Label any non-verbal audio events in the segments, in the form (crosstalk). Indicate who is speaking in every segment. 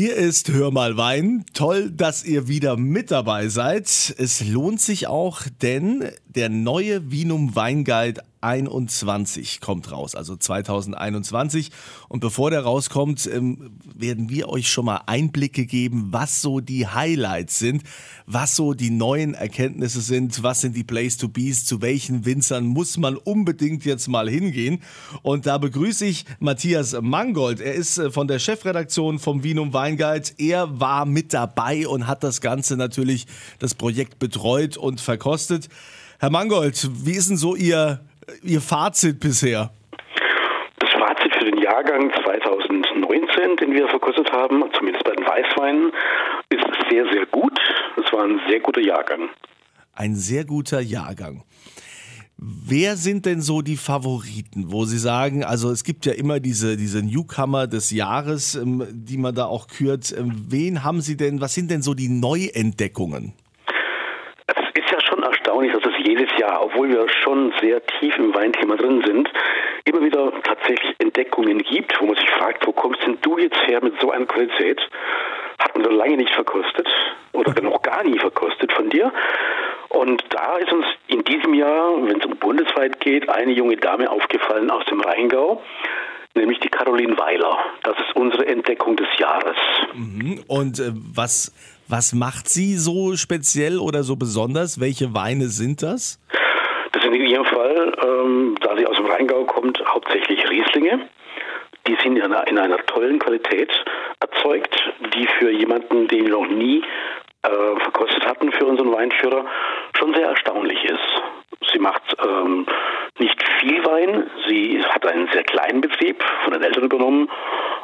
Speaker 1: Hier ist Hör mal Wein. Toll, dass ihr wieder mit dabei seid. Es lohnt sich auch, denn der neue Vinum Weinguide 21 kommt raus, also 2021. Und bevor der rauskommt, ähm, werden wir euch schon mal Einblicke geben, was so die Highlights sind, was so die neuen Erkenntnisse sind, was sind die Place to Bees, zu welchen Winzern muss man unbedingt jetzt mal hingehen. Und da begrüße ich Matthias Mangold. Er ist äh, von der Chefredaktion vom Vinum Weinguide. Er war mit dabei und hat das Ganze natürlich, das Projekt betreut und verkostet. Herr Mangold, wie ist denn so Ihr Ihr Fazit bisher?
Speaker 2: Das Fazit für den Jahrgang 2019, den wir verkostet haben, zumindest bei den Weißweinen, ist sehr, sehr gut. Es war ein sehr guter Jahrgang.
Speaker 1: Ein sehr guter Jahrgang. Wer sind denn so die Favoriten, wo Sie sagen, also es gibt ja immer diese, diese Newcomer des Jahres, ähm, die man da auch kürt. Ähm, wen haben Sie denn, was sind denn so die Neuentdeckungen?
Speaker 2: erstaunlich, Jahr, obwohl wir schon sehr tief im Weinthema drin sind, immer wieder tatsächlich Entdeckungen gibt, wo man sich fragt, wo kommst denn du jetzt her mit so einer Qualität? Hatten wir lange nicht verkostet oder noch gar nie verkostet von dir. Und da ist uns in diesem Jahr, wenn es um bundesweit geht, eine junge Dame aufgefallen aus dem Rheingau, nämlich die Caroline Weiler. Das ist unsere Entdeckung des Jahres.
Speaker 1: Mhm. Und äh, was was macht sie so speziell oder so besonders? Welche Weine sind das?
Speaker 2: In ihrem Fall, ähm, da sie aus dem Rheingau kommt, hauptsächlich Rieslinge. Die sind in einer, in einer tollen Qualität erzeugt, die für jemanden, den wir noch nie äh, verkostet hatten für unseren Weinführer, schon sehr erstaunlich ist. Sie macht ähm, nicht viel Wein, sie hat einen sehr kleinen Betrieb von den Eltern übernommen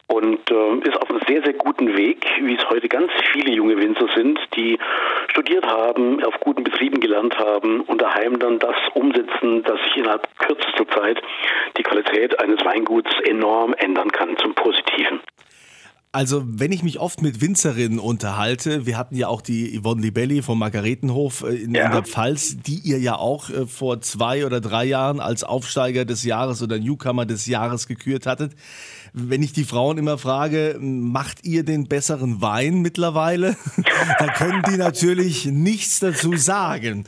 Speaker 2: und äh, ist auf einem sehr, sehr guten Weg, wie es heute ganz viele junge Winzer sind, die studiert haben, auf guten Betrieben gelernt haben und daheim dann das umsetzen, dass sich innerhalb kürzester Zeit die Qualität eines Weinguts enorm ändern kann zum Positiven.
Speaker 1: Also, wenn ich mich oft mit Winzerinnen unterhalte, wir hatten ja auch die Yvonne Libelli vom Margaretenhof äh, in, ja. in der Pfalz, die ihr ja auch äh, vor zwei oder drei Jahren als Aufsteiger des Jahres oder Newcomer des Jahres gekürt hattet wenn ich die Frauen immer frage, macht ihr den besseren Wein mittlerweile? (laughs) da können die natürlich nichts dazu sagen.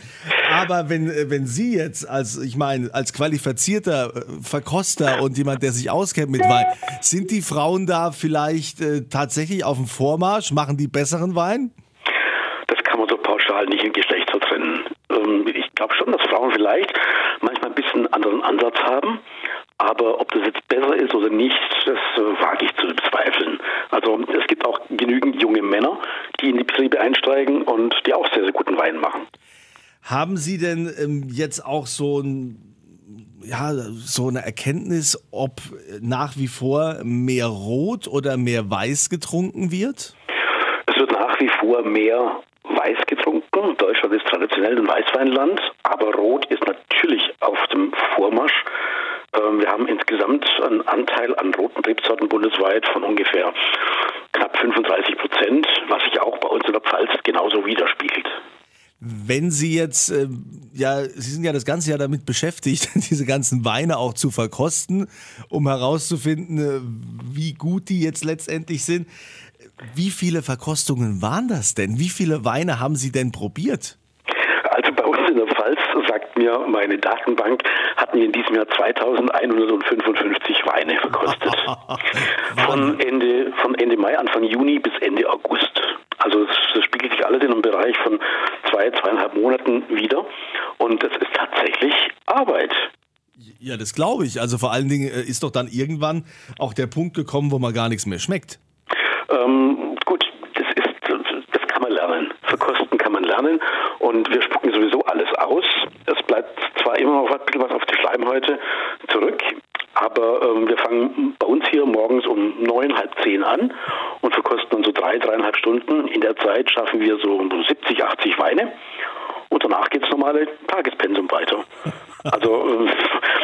Speaker 1: Aber wenn, wenn Sie jetzt als, ich meine, als qualifizierter äh, Verkoster und jemand, der sich auskennt mit Wein, sind die Frauen da vielleicht äh, tatsächlich auf dem Vormarsch? Machen die besseren Wein?
Speaker 2: Das kann man so pauschal nicht in Geschlechter trennen. Ähm, ich glaube schon, dass Frauen vielleicht manchmal ein bisschen anderen Ansatz haben. Aber ob das jetzt besser ist oder nicht, das äh, wage ich zu bezweifeln. Also es gibt auch genügend junge Männer, die in die Betriebe einsteigen und die auch sehr, sehr guten Wein machen.
Speaker 1: Haben Sie denn ähm, jetzt auch so ein ja, so eine Erkenntnis, ob nach wie vor mehr Rot oder mehr Weiß getrunken wird?
Speaker 2: Es wird nach wie vor mehr Weiß getrunken. Deutschland ist traditionell ein Weißweinland, aber Rot ist natürlich auf dem Vormarsch. Ähm, wir haben insgesamt einen Anteil an roten Rebsorten bundesweit von ungefähr knapp 35 Prozent, was sich auch bei uns in der Pfalz genauso widerspiegelt.
Speaker 1: Wenn Sie jetzt, äh, ja, Sie sind ja das ganze Jahr damit beschäftigt, (laughs) diese ganzen Weine auch zu verkosten, um herauszufinden, äh, wie gut die jetzt letztendlich sind. Wie viele Verkostungen waren das denn? Wie viele Weine haben Sie denn probiert?
Speaker 2: Also bei uns in der Pfalz, sagt mir meine Datenbank, hatten wir in diesem Jahr 2155 Weine verkostet. (laughs) von, Ende, von Ende Mai, Anfang Juni bis Ende August. Also das spiegelt sich alles in einem Bereich von Monaten wieder. Und das ist tatsächlich Arbeit.
Speaker 1: Ja, das glaube ich. Also vor allen Dingen äh, ist doch dann irgendwann auch der Punkt gekommen, wo man gar nichts mehr schmeckt.
Speaker 2: Ähm, gut, das ist, das kann man lernen. Verkosten kann man lernen und wir spucken sowieso alles aus. Es bleibt zwar immer noch ein bisschen was auf die Schleimhäute zurück, aber ähm, wir fangen bei uns hier morgens um neun, halb zehn an und verkosten dann so drei, dreieinhalb Stunden. In der Zeit schaffen wir so 70, 80 Weine und danach geht es normale Tagespensum weiter. (laughs) Also äh,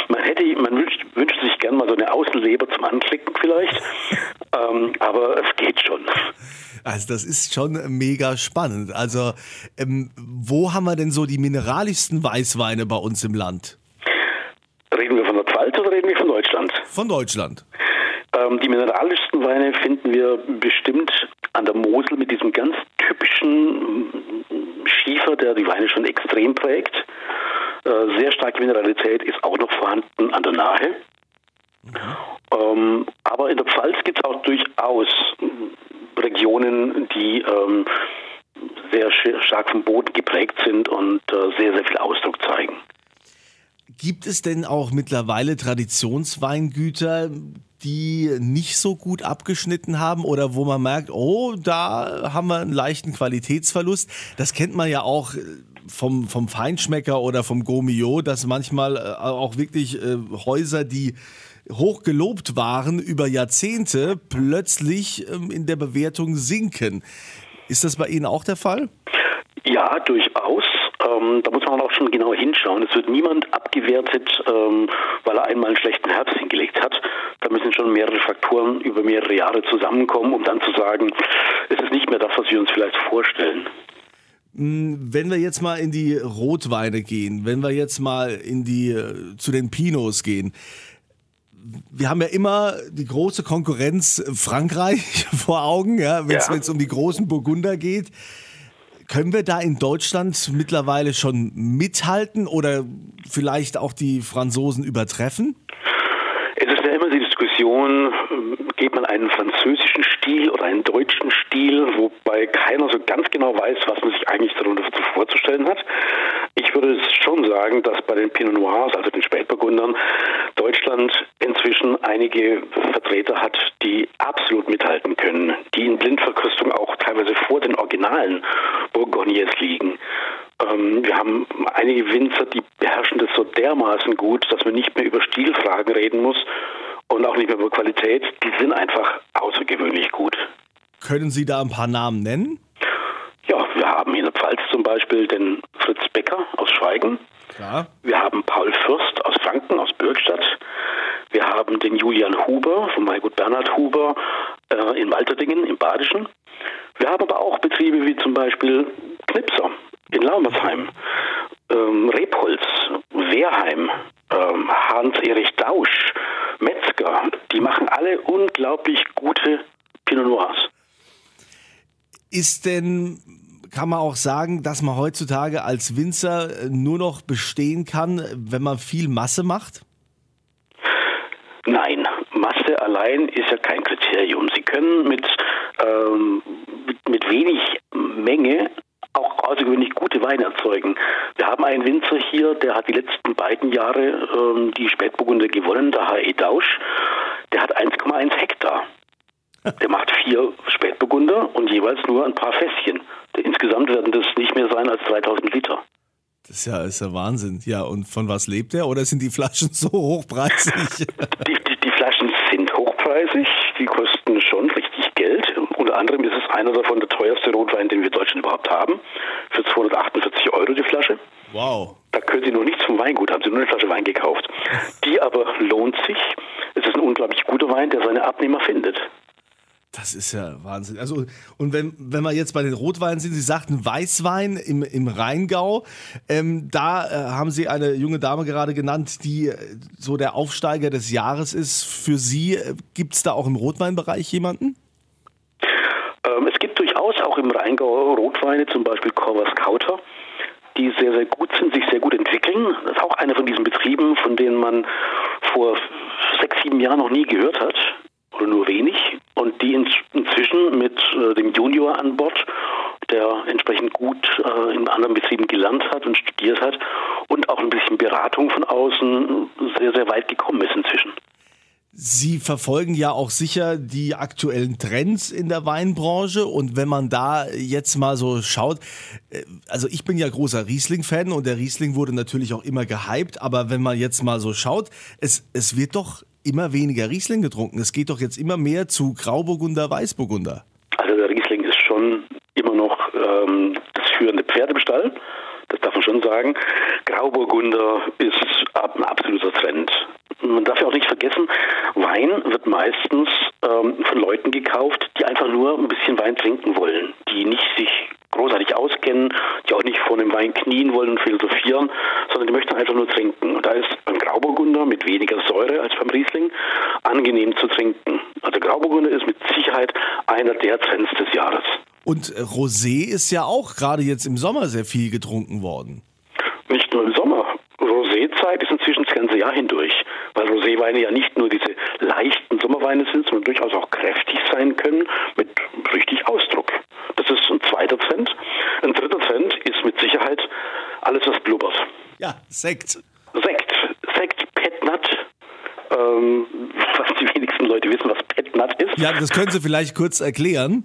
Speaker 2: man hätte, man wünscht, wünscht sich gern mal so eine Außenleber zum Anklicken vielleicht, ähm, aber es geht schon.
Speaker 1: Also das ist schon mega spannend. Also ähm, wo haben wir denn so die mineralischsten Weißweine bei uns im Land?
Speaker 2: Reden wir von der Pfalz oder reden wir von Deutschland?
Speaker 1: Von Deutschland.
Speaker 2: Ähm, die mineralischsten Weine finden wir bestimmt an der die Weine schon extrem prägt. Äh, sehr starke Mineralität ist auch noch vorhanden an der Nahe. Mhm. Ähm, aber in der Pfalz gibt es auch durchaus Regionen, die ähm, sehr stark vom Boden geprägt sind und äh, sehr, sehr viel Ausdruck zeigen.
Speaker 1: Gibt es denn auch mittlerweile Traditionsweingüter, die nicht so gut abgeschnitten haben oder wo man merkt, oh, da haben wir einen leichten Qualitätsverlust? Das kennt man ja auch äh, vom, vom Feinschmecker oder vom Gomio, dass manchmal äh, auch wirklich äh, Häuser, die hoch gelobt waren über Jahrzehnte, plötzlich ähm, in der Bewertung sinken. Ist das bei Ihnen auch der Fall?
Speaker 2: Ja, durchaus. Ähm, da muss man auch schon genau hinschauen. Es wird niemand abgewertet, ähm, weil er einmal einen schlechten Herbst hingelegt hat. Da müssen schon mehrere Faktoren über mehrere Jahre zusammenkommen, um dann zu sagen, es ist nicht mehr das, was wir uns vielleicht vorstellen.
Speaker 1: Hm, wenn wir jetzt mal in die Rotweine gehen, wenn wir jetzt mal in die äh, zu den Pinots gehen, wir haben ja immer die große Konkurrenz Frankreich (laughs) vor Augen, ja, wenn es ja. um die großen Burgunder geht. Können wir da in Deutschland mittlerweile schon mithalten oder vielleicht auch die Franzosen übertreffen?
Speaker 2: Es ist ja immer die Diskussion, geht man einen französischen Stil oder einen deutschen Stil, wobei keiner so ganz genau weiß, was man sich eigentlich darunter vorzustellen hat. Ich würde schon sagen, dass bei den Pinot Noirs, also den Spätburgundern, Deutschland inzwischen einige Vertreter hat, die absolut mithalten können, die in Blindverkostung auch teilweise vor den originalen Bourgogniers liegen. Ähm, wir haben einige Winzer, die beherrschen das so dermaßen gut, dass man nicht mehr über Stilfragen reden muss und auch nicht mehr über Qualität. Die sind einfach außergewöhnlich gut.
Speaker 1: Können Sie da ein paar Namen nennen?
Speaker 2: Ja, wir haben in der Pfalz zum Beispiel den Fritz Becker aus Schweigen. Klar. Wir haben Paul Fürst aus Franken, aus Bürgstadt. Wir haben den Julian Huber von Maigut Bernhard Huber äh, in Walterdingen im Badischen. Wir haben aber auch Betriebe wie zum Beispiel Knipser in Laumersheim, ähm, Rebholz, Wehrheim, ähm, Hans-Erich Dausch, Metzger. Die machen alle unglaublich gute Pinot Noirs.
Speaker 1: Ist denn kann man auch sagen, dass man heutzutage als Winzer nur noch bestehen kann, wenn man viel Masse macht?
Speaker 2: Allein ist ja kein Kriterium. Sie können mit, ähm, mit, mit wenig Menge auch außergewöhnlich gute Weine erzeugen. Wir haben einen Winzer hier, der hat die letzten beiden Jahre ähm, die Spätburgunder gewonnen, der H.E. Dausch. Der hat 1,1 Hektar. (laughs) Der macht vier Spätburgunder und jeweils nur ein paar Fässchen. Insgesamt werden das nicht mehr sein als 3000 Liter.
Speaker 1: Das ist ja, ist ja Wahnsinn. Ja, und von was lebt er? Oder sind die Flaschen so hochpreisig? (laughs)
Speaker 2: Die, die, die Flaschen sind hochpreisig. Die kosten schon richtig Geld. Unter anderem ist es einer davon der teuerste Rotwein, den wir in Deutschland überhaupt haben. Für 248 Euro die Flasche.
Speaker 1: Wow.
Speaker 2: Da können Sie noch nichts vom Weingut, haben Sie nur eine Flasche Wein gekauft. (laughs) Die aber lohnt sich. Es ist ein unglaublich guter Wein, der seine Abnehmer findet.
Speaker 1: Das ist ja Wahnsinn. Also, und wenn, wenn wir jetzt bei den Rotweinen sind, Sie sagten Weißwein im, im Rheingau. Ähm, da äh, haben Sie eine junge Dame gerade genannt, die äh, so der Aufsteiger des Jahres ist. Für Sie äh, gibt es da auch im Rotweinbereich jemanden?
Speaker 2: Ähm, es gibt durchaus auch im Rheingau Rotweine, zum Beispiel Corvus Kauter, die sehr, sehr gut sind, sich sehr gut entwickeln. Das ist auch einer von diesen Betrieben, von denen man vor sechs, sieben Jahren noch nie gehört hat oder nur wenig und die inzwischen mit äh, dem Junior an Bord, der entsprechend gut äh, in anderen Betrieben gelernt hat und studiert hat und auch ein bisschen Beratung von außen sehr, sehr weit gekommen ist inzwischen.
Speaker 1: Sie verfolgen ja auch sicher die aktuellen Trends in der Weinbranche und wenn man da jetzt mal so schaut, äh, also ich bin ja großer Riesling-Fan und der Riesling wurde natürlich auch immer gehypt, aber wenn man jetzt mal so schaut, es, es wird doch immer weniger Riesling getrunken. Es geht doch jetzt immer mehr zu Grauburgunder, Weißburgunder.
Speaker 2: Also der Riesling ist schon immer noch ähm, das führende Pferd im Stall. Das darf man schon sagen. Grauburgunder ist ein absoluter Trend. Man darf ja auch nicht vergessen, Wein wird meistens ähm, von Leuten gekauft, die einfach nur ein bisschen Wein trinken wollen, die nicht sich großartig auskennen, die auch nicht vor dem Wein knien wollen und philosophieren, sondern die möchten einfach nur trinken. Und da ist beim Grauburgunder mit weniger Säure als beim Riesling angenehm zu trinken. Also Grauburgunder ist mit Sicherheit einer der Trends des Jahres.
Speaker 1: Und äh, Rosé ist ja auch gerade jetzt im Sommer sehr viel getrunken worden.
Speaker 2: Nicht nur im Sommer. Rosézeit ist inzwischen das ganze Jahr hindurch, weil Roséweine ja nicht nur diese leichten Sommerweine sind, sondern durchaus auch kräftig sein können mit richtig Ausdruck. Das ist ein zweiter Trend. Ein dritter Trend ist mit Sicherheit alles, was blubbert.
Speaker 1: Ja, Sekt.
Speaker 2: Sekt. Sekt, Petnat. Ähm, (laughs) was die wenigsten Leute wissen, was Petnat ist.
Speaker 1: Ja, das können Sie vielleicht kurz erklären.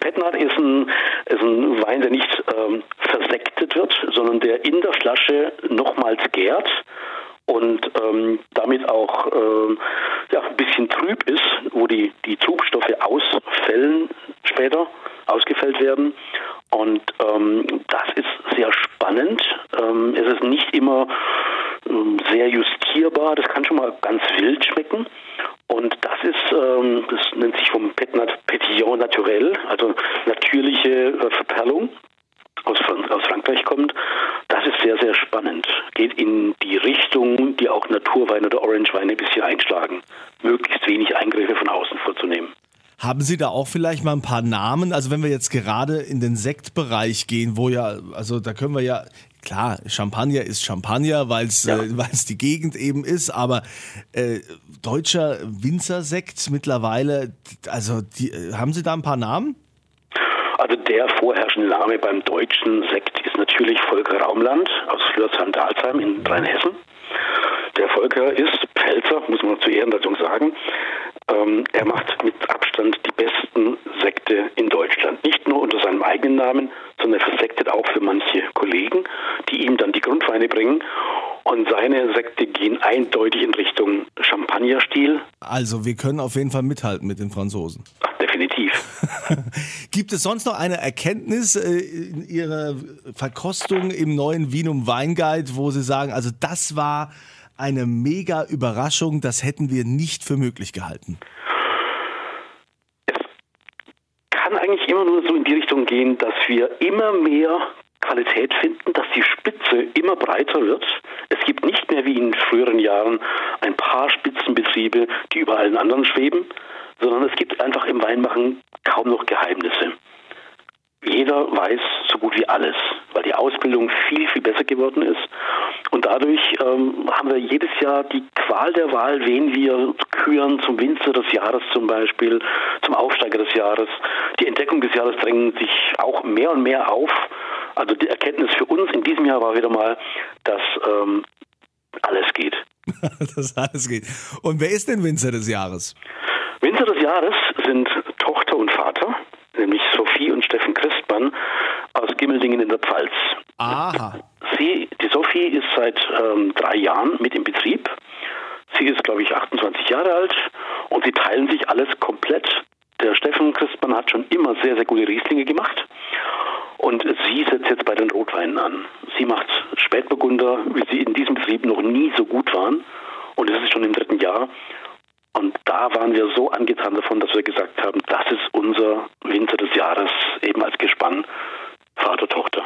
Speaker 2: Petnat ist ein, ist ein Wein, der nicht ähm, versektet wird, sondern der in der Flasche nochmals gärt und ähm, damit auch ähm, ja, ein bisschen trüb ist, wo die, die Trubstoffe ausfällen später, ausgefällt werden. Und ähm, das ist sehr spannend. Ähm, es ist nicht immer ähm, sehr justierbar, das kann schon mal ganz wild schmecken. Und das ist, ähm, das nennt sich vom Petillon naturel, also natürliche äh, Verperlung aus, aus Frankreich kommt. Das ist sehr, sehr spannend. Geht in die Richtung, auch Naturweine oder Orangeweine ein bisschen einschlagen. Möglichst wenig Eingriffe von außen vorzunehmen.
Speaker 1: Haben Sie da auch vielleicht mal ein paar Namen? Also wenn wir jetzt gerade in den Sektbereich gehen, wo ja, also da können wir ja, klar, Champagner ist Champagner, weil es ja. äh, die Gegend eben ist, aber äh, deutscher Winzersekt mittlerweile, also die, äh, haben Sie da ein paar Namen?
Speaker 2: Also der vorherrschende Name beim deutschen Sekt ist natürlich Volker Raumland aus Flörsheim-Dalsheim in Rheinhessen. Volker ist Pfälzer, muss man zur Ehrenrettung sagen. Ähm, er macht mit Abstand die besten Sekte in Deutschland. Nicht nur unter seinem eigenen Namen, sondern er versektet auch für manche Kollegen, die ihm dann die Grundweine bringen. Und seine Sekte gehen eindeutig in Richtung Champagnerstil.
Speaker 1: Also wir können auf jeden Fall mithalten mit den Franzosen.
Speaker 2: Ach, definitiv. (laughs)
Speaker 1: Gibt es sonst noch eine Erkenntnis äh, in Ihrer Verkostung im neuen Vinum Weinguide, wo Sie sagen, also das war eine mega Überraschung, das hätten wir nicht für möglich gehalten?
Speaker 2: Es kann eigentlich immer nur so in die Richtung gehen, dass wir immer mehr Qualität finden, dass die Spitze immer breiter wird. Es gibt nicht mehr wie in früheren Jahren ein paar Spitzenbetriebe, die über allen anderen schweben, sondern es gibt einfach im Weinmachen kaum noch Geheimnisse. Jeder weiß so gut wie alles, weil die Ausbildung viel, viel besser geworden ist. Und dadurch ähm, haben wir jedes Jahr die Qual der Wahl, wen wir küren zum Winzer des Jahres zum Beispiel, zum Aufsteiger des Jahres. Die Entdeckung des Jahres drängen sich auch mehr und mehr auf. Also die Erkenntnis für uns in diesem Jahr war wieder mal, dass ähm, alles geht. (laughs)
Speaker 1: dass alles geht. Und wer ist denn Winzer des Jahres?
Speaker 2: Winzer des Jahres sind Tochter und Vater, nämlich Sophie und Steffen Christmann aus Gimmeldingen in der Pfalz.
Speaker 1: Aha.
Speaker 2: Sie, die Sophie ist seit ähm, drei Jahren mit im Betrieb. Sie ist, glaube ich, 28 Jahre alt und sie teilen sich alles komplett. Der Steffen Christmann hat schon immer sehr, sehr gute Rieslinge gemacht. Und sie setzt jetzt bei den Rotweinen an. Sie macht Spätburgunder, wie sie in diesem Betrieb noch nie so gut waren. Und es ist schon im dritten Jahr. Und da waren wir so angetan davon, dass wir gesagt haben, das ist unser Winter des Jahres, eben als Gespann Vater, Tochter.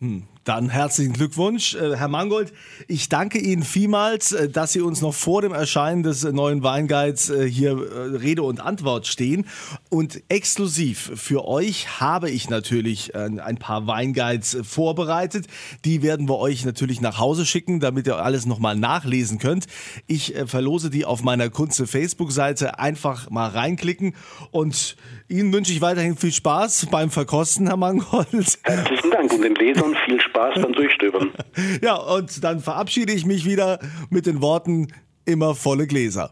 Speaker 1: Hm. Dann herzlichen Glückwunsch, äh, Herr Mangold. Ich danke Ihnen vielmals, äh, dass Sie uns noch vor dem Erscheinen des neuen Weinguides äh, hier Rede und Antwort stehen. Und exklusiv für euch habe ich natürlich ein paar Weinguides vorbereitet. Die werden wir euch natürlich nach Hause schicken, damit ihr alles nochmal nachlesen könnt. Ich verlose die auf meiner Kunze Facebook-Seite. Einfach mal reinklicken und Ihnen wünsche ich weiterhin viel Spaß beim Verkosten, Herr Mangold.
Speaker 2: Herzlichen Dank und den Lesern viel Spaß (laughs) Spaß beim Durchstöbern. (laughs)
Speaker 1: ja, und dann verabschiede ich mich wieder mit den Worten immer volle Gläser.